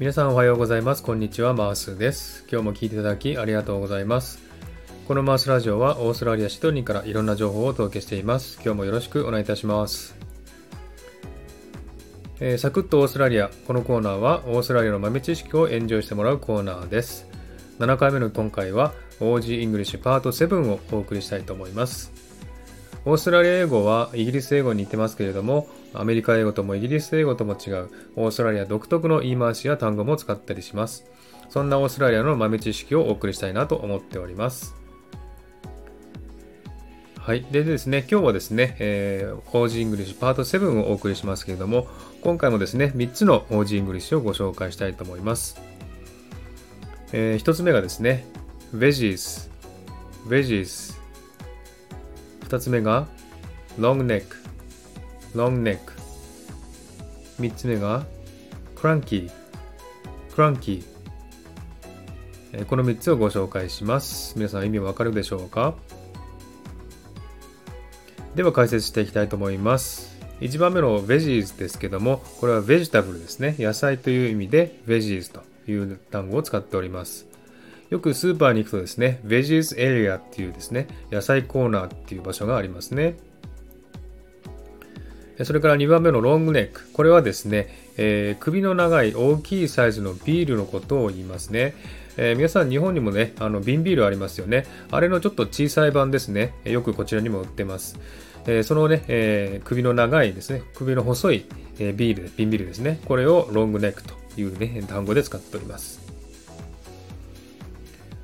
皆さんおはようございます。こんにちは、マースです。今日も聞いていただきありがとうございます。このマースラジオはオーストラリア・シドニーからいろんな情報をお届けしています。今日もよろしくお願いいたします。えー、サクッとオーストラリア。このコーナーはオーストラリアの豆知識をエンジョイしてもらうコーナーです。7回目の今回は OG イングリッシュパート7をお送りしたいと思います。オーストラリア英語はイギリス英語に似てますけれども、アメリカ英語ともイギリス英語とも違うオーストラリア独特の言い回しや単語も使ったりします。そんなオーストラリアの豆知識をお送りしたいなと思っております。はい。でですね、今日はですね、えー、OG イングリッシュパート7をお送りしますけれども、今回もですね、3つの OG イングリッシュをご紹介したいと思います。えー、1つ目がですね、veggies, veggies 2つ目が long neck long neck 3つ目が cranky cranky この3つをご紹介します。皆さん意味わかるでしょうか？では解説していきたいと思います。1番目の veggies ですけどもこれはベジタブルですね。野菜という意味で veggies という単語を使っております。よくスーパーに行くとですね、ベジーズエリアっていうですね、野菜コーナーっていう場所がありますね。それから2番目のロングネック。これはですね、えー、首の長い大きいサイズのビールのことを言いますね。えー、皆さん日本にもね、あの瓶ビールありますよね。あれのちょっと小さい版ですね。よくこちらにも売ってます。えー、そのね、え首の長いですね、首の細い、えビール、瓶ビールですね。これをロングネックというね、単語で使っております。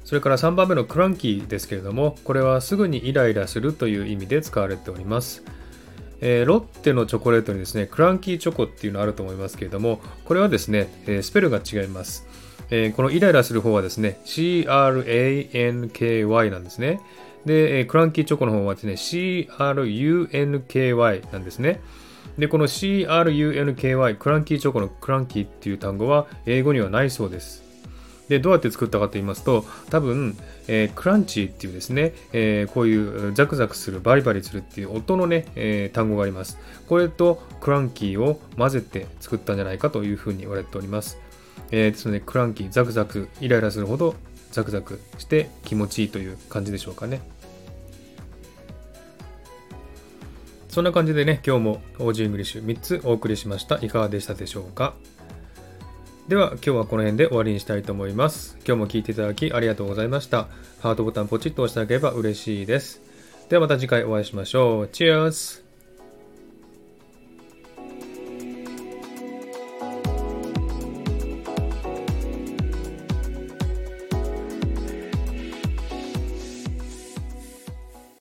それから3番目のクランキーですけれども、これはすぐにイライラするという意味で使われております。えー、ロッテのチョコレートにですね、クランキーチョコっていうのあると思いますけれども、これはですね、えー、スペルが違います。えー、このイライラする方はですね、CRANKY なんですね。で、えクランキーチョコの方はですね、CRUNKY なんですね。で、この CRUNKY、クランキーチョコのクランキーっていう単語は英語にはないそうです。で、どうやって作ったかと言いますと、多分、えー、 crunch っていうですね、えー、こういうザクザクする、バリバリするっていう音のね、えー、単語があります。これと cranky を混ぜて作ったんじゃないかというふうに言われております。えー、ですので、 cranky、ザクザク、イライラするほどザクザクして気持ちいいという感じでしょうかね。そんな感じでね、今日も OG イングリッシュ3つお送りしました。いかがでしたでしょうか？では今日はこの辺で終わりにしたいと思います。今日も聴いていただきありがとうございました。ハートボタンポチッと押してあげれば嬉しいです。ではまた次回お会いしましょう。Cheers!